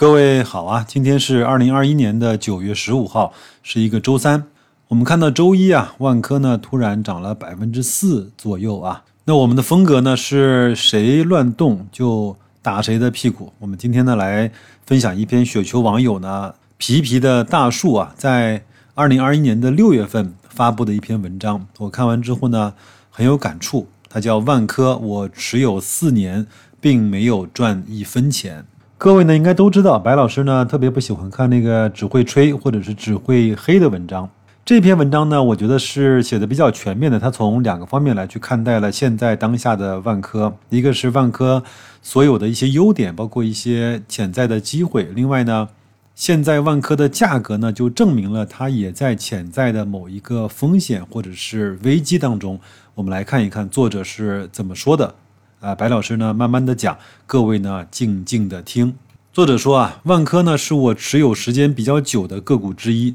各位好啊，今天是二零二一年的九月十五号，是一个周三。我们看到周一啊，万科呢突然涨了百分之四左右啊。那我们的风格呢是谁乱动就打谁的屁股。我们今天呢来分享一篇雪球网友呢皮皮的大树啊，在二零二一年的六月份发布的一篇文章。我看完之后呢很有感触。它叫万科，我持有四年，并没有赚一分钱。各位呢，应该都知道，白老师呢特别不喜欢看那个只会吹或者是只会黑的文章。这篇文章呢，我觉得是写的比较全面的。他从两个方面来去看待了现在当下的万科，一个是万科所有的一些优点，包括一些潜在的机会。另外呢，现在万科的价格呢，就证明了它也在潜在的某一个风险或者是危机当中。我们来看一看作者是怎么说的。啊，白老师呢，慢慢的讲，各位呢，静静的听。作者说啊，万科呢是我持有时间比较久的个股之一。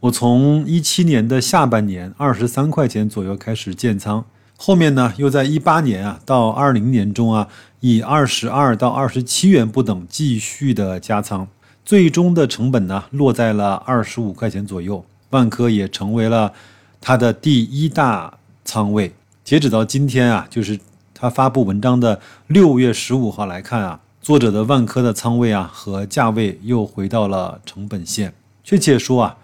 我从一七年的下半年二十三块钱左右开始建仓，后面呢又在一八年啊到二零年中啊以二十二到二十七元不等继续的加仓，最终的成本呢落在了二十五块钱左右。万科也成为了它的第一大仓位。截止到今天啊，就是。他发布文章的六月十五号来看啊，作者的万科的仓位啊和价位又回到了成本线。确切说啊，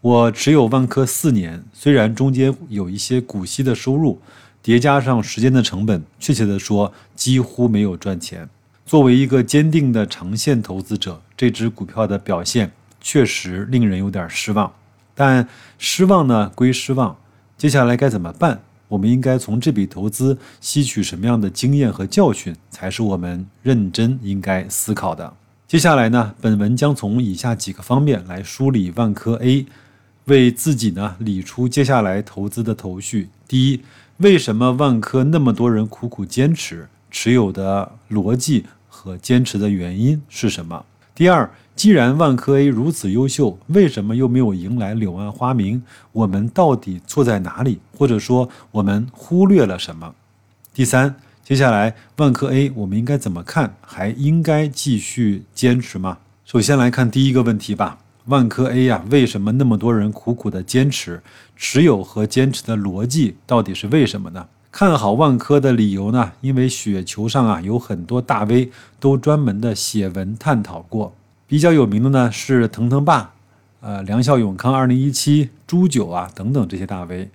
我持有万科四年，虽然中间有一些股息的收入，叠加上时间的成本，确切的说几乎没有赚钱。作为一个坚定的长线投资者，这只股票的表现确实令人有点失望。但失望呢归失望，接下来该怎么办？我们应该从这笔投资吸取什么样的经验和教训，才是我们认真应该思考的。接下来呢，本文将从以下几个方面来梳理万科 A，为自己呢理出接下来投资的头绪。第一，为什么万科那么多人苦苦坚持？持有的逻辑和坚持的原因是什么？第二。既然万科 A 如此优秀，为什么又没有迎来柳暗花明？我们到底错在哪里？或者说我们忽略了什么？第三，接下来万科 A 我们应该怎么看？还应该继续坚持吗？首先来看第一个问题吧。万科 A 呀，为什么那么多人苦苦的坚持？持有和坚持的逻辑到底是为什么呢？看好万科的理由呢？因为雪球上啊有很多大 V 都专门的写文探讨过。比较有名的呢是腾腾爸，呃，梁孝永康、二零一七、朱九啊等等这些大 V，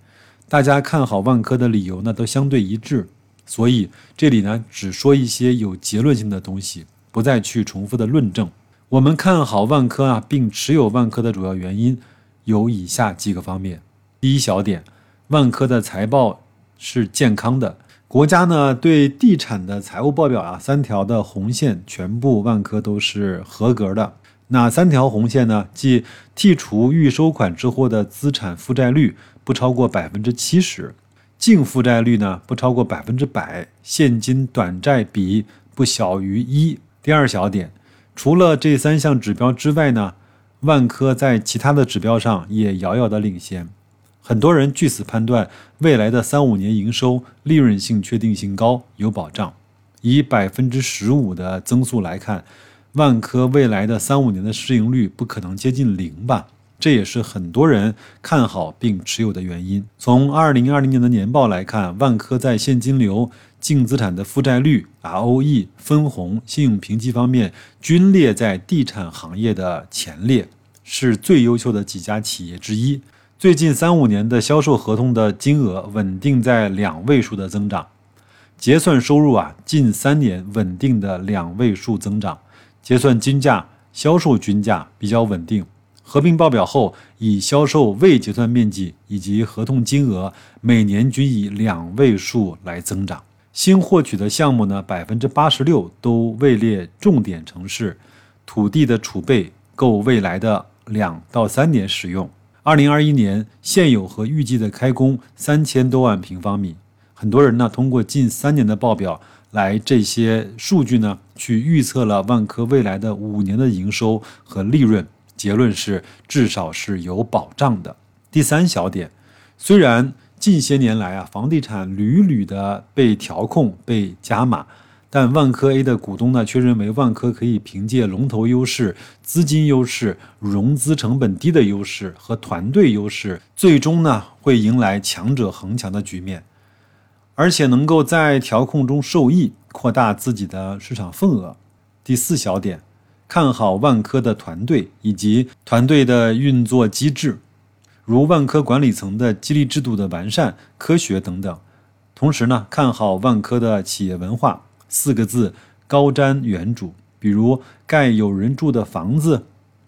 大家看好万科的理由呢都相对一致，所以这里呢只说一些有结论性的东西，不再去重复的论证。我们看好万科啊，并持有万科的主要原因有以下几个方面：第一小点，万科的财报是健康的。国家呢对地产的财务报表啊，三条的红线全部万科都是合格的。哪三条红线呢？即剔除预收款之后的资产负债率不超过百分之七十，净负债率呢不超过百分之百，现金短债比不小于一。第二小点，除了这三项指标之外呢，万科在其他的指标上也遥遥的领先。很多人据此判断，未来的三五年营收利润性确定性高，有保障。以百分之十五的增速来看，万科未来的三五年的市盈率不可能接近零吧？这也是很多人看好并持有的原因。从二零二零年的年报来看，万科在现金流、净资产的负债率、ROE、分红、信用评级方面均列在地产行业的前列，是最优秀的几家企业之一。最近三五年的销售合同的金额稳定在两位数的增长，结算收入啊近三年稳定的两位数增长，结算均价、销售均价比较稳定。合并报表后，以销售未结算面积以及合同金额每年均以两位数来增长。新获取的项目呢，百分之八十六都位列重点城市，土地的储备够未来的两到三年使用。二零二一年现有和预计的开工三千多万平方米，很多人呢通过近三年的报表来这些数据呢去预测了万科未来的五年的营收和利润，结论是至少是有保障的。第三小点，虽然近些年来啊房地产屡屡的被调控被加码，但万科 A 的股东呢，却认为万科可以凭借龙头优势、资金优势、融资成本低的优势和团队优势，最终呢会迎来强者恒强的局面，而且能够在调控中受益，扩大自己的市场份额。第四小点，看好万科的团队以及团队的运作机制，如万科管理层的激励制度的完善、科学等等。同时呢，看好万科的企业文化。四个字高瞻远瞩，比如盖有人住的房子，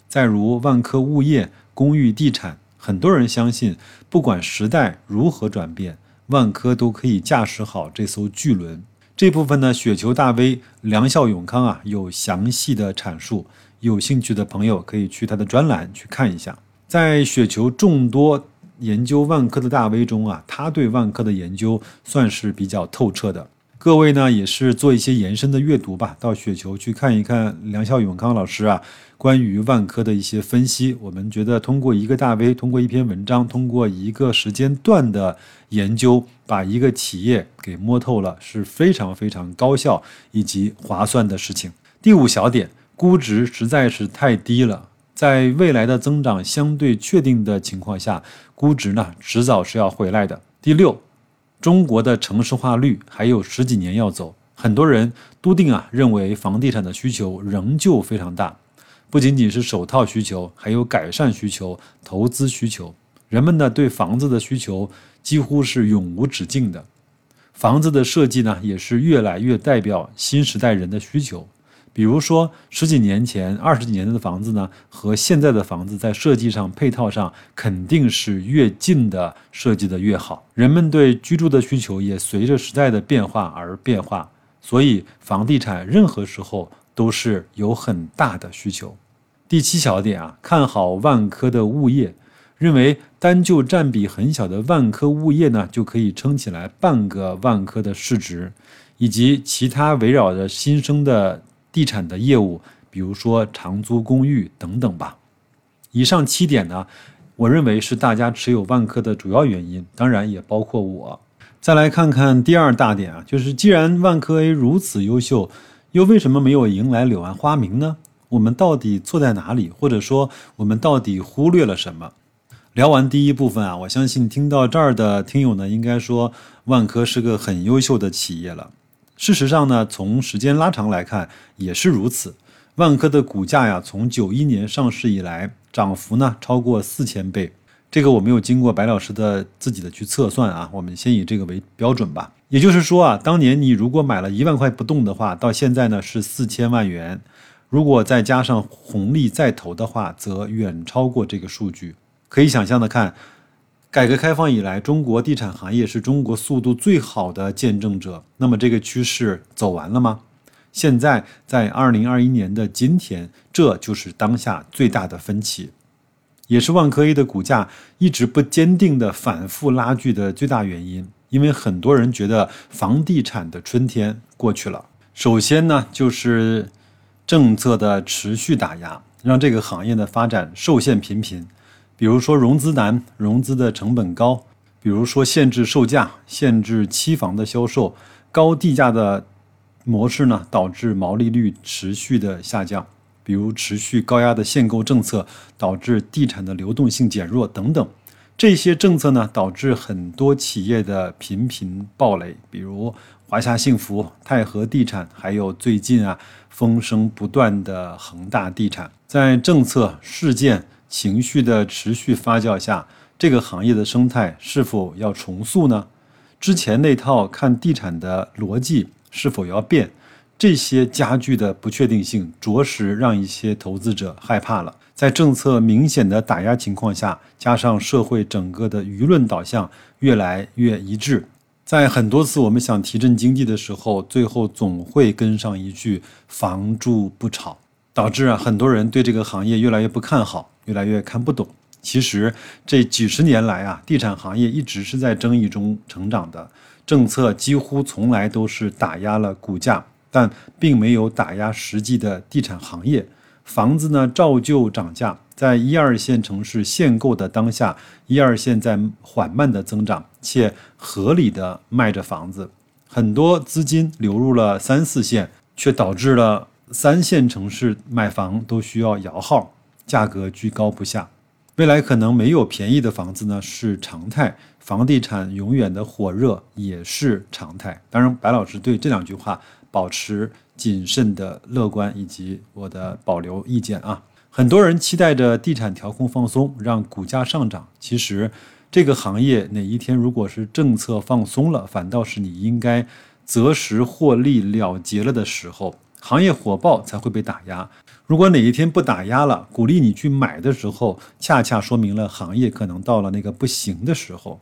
再如万科物业、公寓地产，很多人相信，不管时代如何转变，万科都可以驾驶好这艘巨轮。这部分呢，雪球大 V 梁孝永康啊有详细的阐述，有兴趣的朋友可以去他的专栏去看一下。在雪球众多研究万科的大 V 中啊，他对万科的研究算是比较透彻的。各位呢，也是做一些延伸的阅读吧，到雪球去看一看梁孝永康老师啊，关于万科的一些分析。我们觉得通过一个大 V，通过一篇文章，通过一个时间段的研究，把一个企业给摸透了，是非常非常高效以及划算的事情。第五小点，估值实在是太低了，在未来的增长相对确定的情况下，估值呢迟早是要回来的。第六。中国的城市化率还有十几年要走，很多人笃定啊，认为房地产的需求仍旧非常大，不仅仅是首套需求，还有改善需求、投资需求。人们呢对房子的需求几乎是永无止境的，房子的设计呢也是越来越代表新时代人的需求。比如说，十几年前、二十几年的房子呢，和现在的房子在设计上、配套上，肯定是越近的设计的越好。人们对居住的需求也随着时代的变化而变化，所以房地产任何时候都是有很大的需求。第七小点啊，看好万科的物业，认为单就占比很小的万科物业呢，就可以撑起来半个万科的市值，以及其他围绕着新生的。地产的业务，比如说长租公寓等等吧。以上七点呢，我认为是大家持有万科的主要原因，当然也包括我。再来看看第二大点啊，就是既然万科 A 如此优秀，又为什么没有迎来柳暗花明呢？我们到底错在哪里，或者说我们到底忽略了什么？聊完第一部分啊，我相信听到这儿的听友呢，应该说万科是个很优秀的企业了。事实上呢，从时间拉长来看也是如此。万科的股价呀，从九一年上市以来，涨幅呢超过四千倍。这个我没有经过白老师的自己的去测算啊，我们先以这个为标准吧。也就是说啊，当年你如果买了一万块不动的话，到现在呢是四千万元。如果再加上红利再投的话，则远超过这个数据。可以想象的看。改革开放以来，中国地产行业是中国速度最好的见证者。那么，这个趋势走完了吗？现在，在二零二一年的今天，这就是当下最大的分歧，也是万科 A 的股价一直不坚定的反复拉锯的最大原因。因为很多人觉得房地产的春天过去了。首先呢，就是政策的持续打压，让这个行业的发展受限频频。比如说融资难，融资的成本高；比如说限制售价，限制期房的销售，高地价的模式呢，导致毛利率持续的下降；比如持续高压的限购政策，导致地产的流动性减弱等等。这些政策呢，导致很多企业的频频暴雷，比如华夏幸福、泰禾地产，还有最近啊风声不断的恒大地产，在政策事件。情绪的持续发酵下，这个行业的生态是否要重塑呢？之前那套看地产的逻辑是否要变？这些加剧的不确定性，着实让一些投资者害怕了。在政策明显的打压情况下，加上社会整个的舆论导向越来越一致，在很多次我们想提振经济的时候，最后总会跟上一句“房住不炒”，导致啊很多人对这个行业越来越不看好。越来越看不懂。其实这几十年来啊，地产行业一直是在争议中成长的。政策几乎从来都是打压了股价，但并没有打压实际的地产行业。房子呢，照旧涨价。在一二线城市限购的当下，一二线在缓慢的增长，且合理的卖着房子。很多资金流入了三四线，却导致了三线城市买房都需要摇号，价格居高不下。未来可能没有便宜的房子呢，是常态。房地产永远的火热也是常态。当然，白老师对这两句话保持谨慎的乐观以及我的保留意见啊。很多人期待着地产调控放松，让股价上涨。其实，这个行业哪一天如果是政策放松了，反倒是你应该择时获利了结了的时候。行业火爆才会被打压。如果哪一天不打压了，鼓励你去买的时候，恰恰说明了行业可能到了那个不行的时候。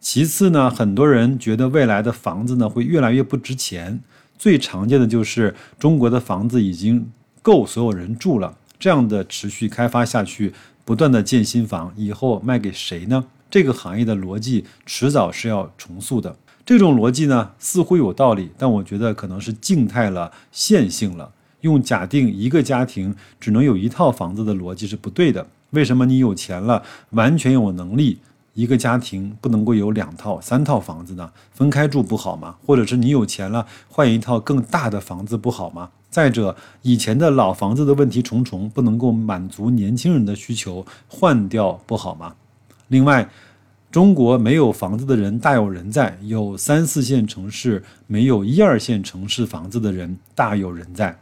其次呢，很多人觉得未来的房子呢会越来越不值钱。最常见的就是中国的房子已经够所有人住了，这样的持续开发下去，不断的建新房，以后卖给谁呢？这个行业的逻辑迟早是要重塑的。这种逻辑呢似乎有道理，但我觉得可能是静态了、线性了。用假定一个家庭只能有一套房子的逻辑是不对的。为什么你有钱了，完全有能力，一个家庭不能够有两套、三套房子呢？分开住不好吗？或者是你有钱了，换一套更大的房子不好吗？再者，以前的老房子的问题重重，不能够满足年轻人的需求，换掉不好吗？另外。中国没有房子的人大有人在，有三四线城市没有一二线城市房子的人大有人在，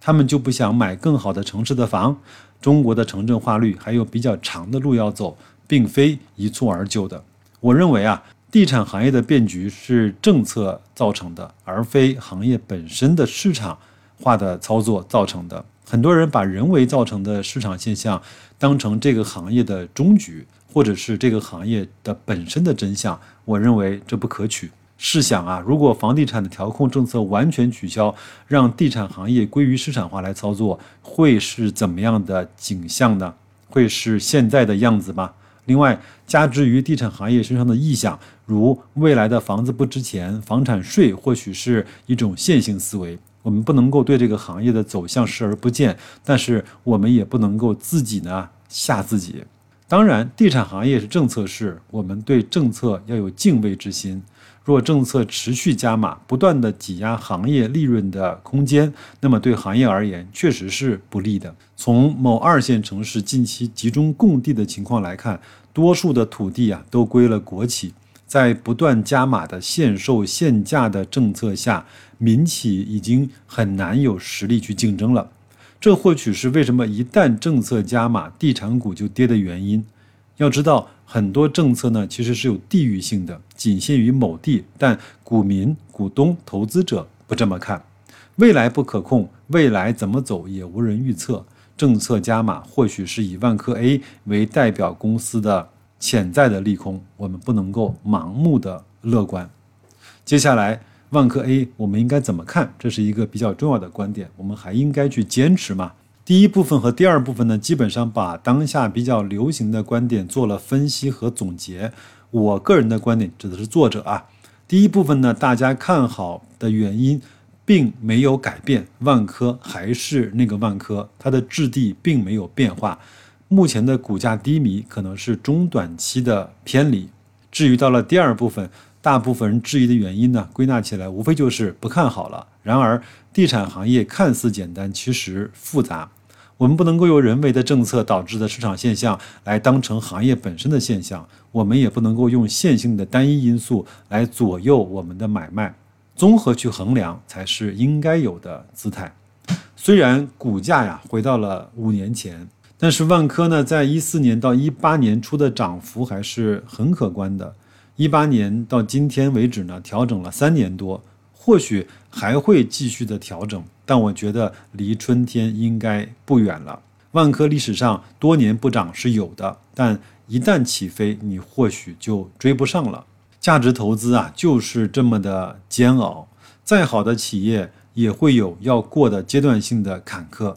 他们就不想买更好的城市的房。中国的城镇化率还有比较长的路要走，并非一蹴而就的。我认为啊，地产行业的变局是政策造成的，而非行业本身的市场化的操作造成的。很多人把人为造成的市场现象当成这个行业的终局。或者是这个行业的本身的真相，我认为这不可取。试想啊，如果房地产的调控政策完全取消，让地产行业归于市场化来操作，会是怎么样的景象呢？会是现在的样子吗？另外，加之于地产行业身上的意向，如未来的房子不值钱，房产税或许是一种线性思维。我们不能够对这个行业的走向视而不见，但是我们也不能够自己呢吓自己。当然，地产行业是政策市，我们对政策要有敬畏之心。若政策持续加码，不断的挤压行业利润的空间，那么对行业而言确实是不利的。从某二线城市近期集中供地的情况来看，多数的土地啊都归了国企，在不断加码的限售限价的政策下，民企已经很难有实力去竞争了。这或许是为什么一旦政策加码，地产股就跌的原因。要知道，很多政策呢其实是有地域性的，仅限于某地，但股民、股东、投资者不这么看。未来不可控，未来怎么走也无人预测。政策加码或许是以万科 A 为代表公司的潜在的利空，我们不能够盲目的乐观。接下来。万科 A，我们应该怎么看？这是一个比较重要的观点，我们还应该去坚持吗？第一部分和第二部分呢，基本上把当下比较流行的观点做了分析和总结。我个人的观点指的是作者啊。第一部分呢，大家看好的原因并没有改变，万科还是那个万科，它的质地并没有变化。目前的股价低迷可能是中短期的偏离。至于到了第二部分。大部分人质疑的原因呢，归纳起来无非就是不看好了。然而，地产行业看似简单，其实复杂。我们不能够由人为的政策导致的市场现象来当成行业本身的现象，我们也不能够用线性的单一因素来左右我们的买卖。综合去衡量才是应该有的姿态。虽然股价呀回到了五年前，但是万科呢，在一四年到一八年初的涨幅还是很可观的。一八年到今天为止呢，调整了三年多，或许还会继续的调整，但我觉得离春天应该不远了。万科历史上多年不涨是有的，但一旦起飞，你或许就追不上了。价值投资啊，就是这么的煎熬，再好的企业也会有要过的阶段性的坎坷。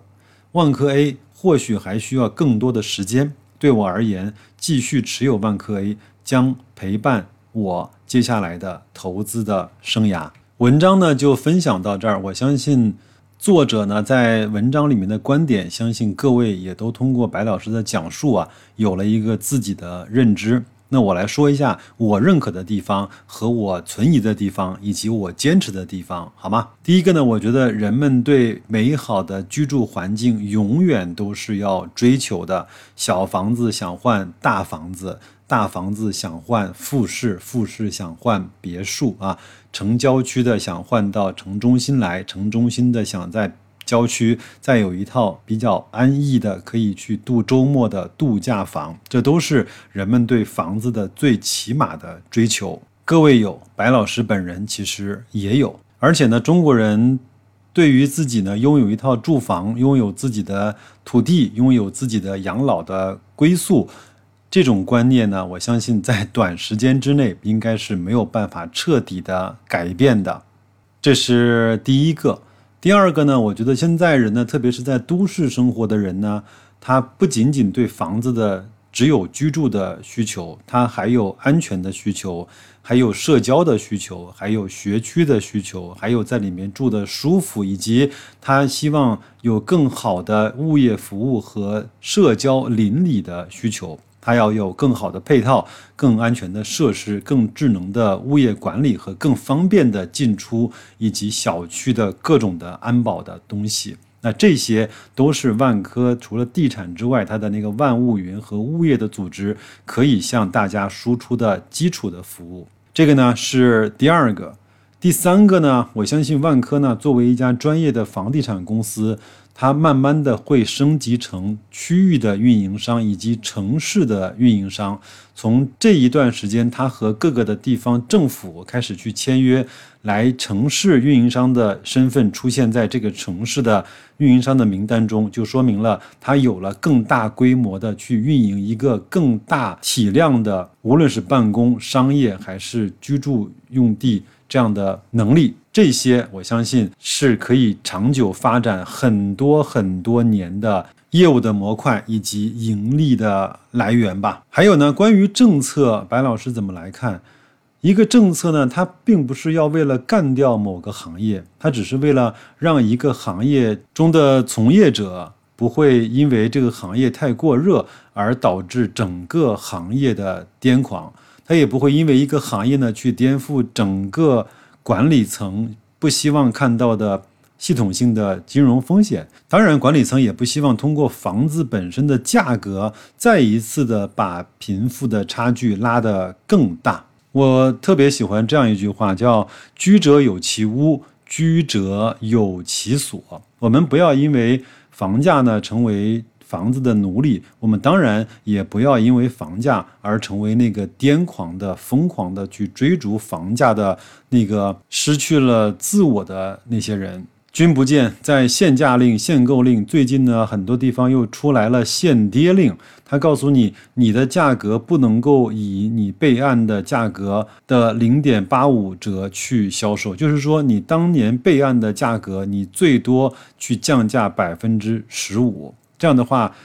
万科 A 或许还需要更多的时间，对我而言，继续持有万科 A。将陪伴我接下来的投资的生涯。文章呢就分享到这儿。我相信作者呢在文章里面的观点，相信各位也都通过白老师的讲述啊，有了一个自己的认知。那我来说一下我认可的地方和我存疑的地方，以及我坚持的地方，好吗？第一个呢，我觉得人们对美好的居住环境永远都是要追求的。小房子想换大房子，大房子想换复式，复式想换别墅啊。城郊区的想换到城中心来，城中心的想在。郊区再有一套比较安逸的，可以去度周末的度假房，这都是人们对房子的最起码的追求。各位有，白老师本人其实也有，而且呢，中国人对于自己呢拥有一套住房、拥有自己的土地、拥有自己的养老的归宿，这种观念呢，我相信在短时间之内应该是没有办法彻底的改变的。这是第一个。第二个呢，我觉得现在人呢，特别是在都市生活的人呢，他不仅仅对房子的只有居住的需求，他还有安全的需求，还有社交的需求，还有学区的需求，还有在里面住的舒服，以及他希望有更好的物业服务和社交邻里的需求。它要有更好的配套、更安全的设施、更智能的物业管理和更方便的进出，以及小区的各种的安保的东西。那这些都是万科除了地产之外，它的那个万物云和物业的组织可以向大家输出的基础的服务。这个呢是第二个，第三个呢，我相信万科呢作为一家专业的房地产公司。它慢慢的会升级成区域的运营商以及城市的运营商。从这一段时间，它和各个的地方政府开始去签约，来城市运营商的身份出现在这个城市的运营商的名单中，就说明了它有了更大规模的去运营一个更大体量的，无论是办公、商业还是居住用地这样的能力。这些我相信是可以长久发展很多很多年的业务的模块以及盈利的来源吧。还有呢，关于政策，白老师怎么来看？一个政策呢，它并不是要为了干掉某个行业，它只是为了让一个行业中的从业者不会因为这个行业太过热而导致整个行业的癫狂，它也不会因为一个行业呢去颠覆整个。管理层不希望看到的系统性的金融风险，当然，管理层也不希望通过房子本身的价格再一次的把贫富的差距拉得更大。我特别喜欢这样一句话，叫“居者有其屋，居者有其所”。我们不要因为房价呢成为。房子的奴隶，我们当然也不要因为房价而成为那个癫狂的、疯狂的去追逐房价的那个失去了自我的那些人。君不见，在限价令、限购令，最近呢，很多地方又出来了限跌令。他告诉你，你的价格不能够以你备案的价格的零点八五折去销售，就是说，你当年备案的价格，你最多去降价百分之十五。这样的话，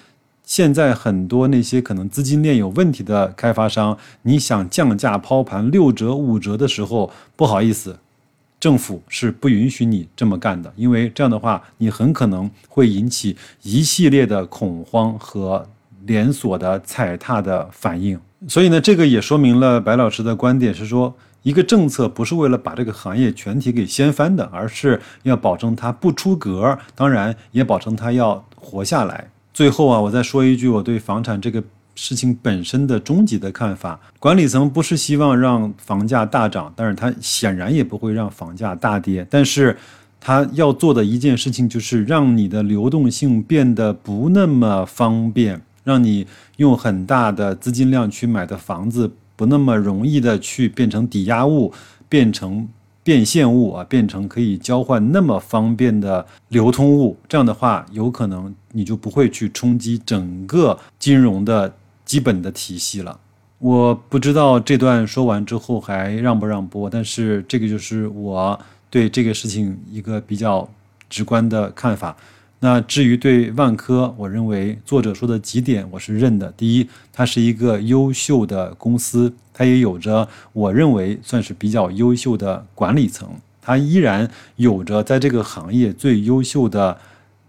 现在很多那些可能资金链有问题的开发商，你想降价抛盘六折五折的时候，不好意思，政府是不允许你这么干的，因为这样的话，你很可能会引起一系列的恐慌和连锁的踩踏的反应。所以呢，这个也说明了白老师的观点是说，一个政策不是为了把这个行业全体给掀翻的，而是要保证它不出格，当然也保证它要。活下来。最后啊，我再说一句，我对房产这个事情本身的终极的看法：管理层不是希望让房价大涨，但是他显然也不会让房价大跌。但是，他要做的一件事情就是让你的流动性变得不那么方便，让你用很大的资金量去买的房子不那么容易的去变成抵押物，变成。变现物啊，变成可以交换那么方便的流通物，这样的话，有可能你就不会去冲击整个金融的基本的体系了。我不知道这段说完之后还让不让播，但是这个就是我对这个事情一个比较直观的看法。那至于对万科，我认为作者说的几点我是认的。第一，它是一个优秀的公司，它也有着我认为算是比较优秀的管理层，它依然有着在这个行业最优秀的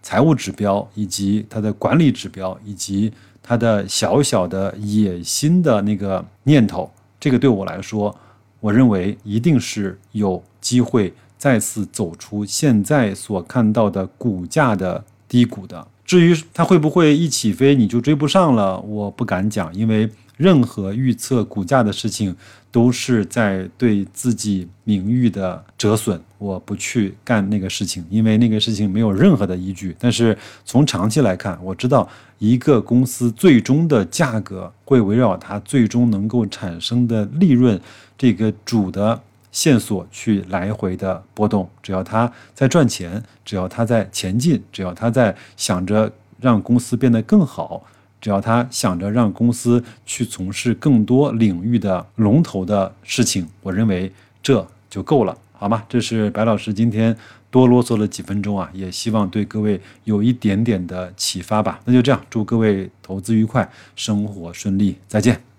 财务指标，以及它的管理指标，以及它的小小的野心的那个念头，这个对我来说，我认为一定是有机会再次走出现在所看到的股价的低谷的。至于它会不会一起飞你就追不上了，我不敢讲，因为任何预测股价的事情都是在对自己名誉的折损。我不去干那个事情，因为那个事情没有任何的依据。但是从长期来看，我知道一个公司最终的价格会围绕它最终能够产生的利润这个主的。线索去来回的波动，只要他在赚钱，只要他在前进，只要他在想着让公司变得更好，只要他想着让公司去从事更多领域的龙头的事情，我认为这就够了，好吗？这是白老师今天多啰嗦了几分钟啊，也希望对各位有一点点的启发吧。那就这样，祝各位投资愉快，生活顺利，再见。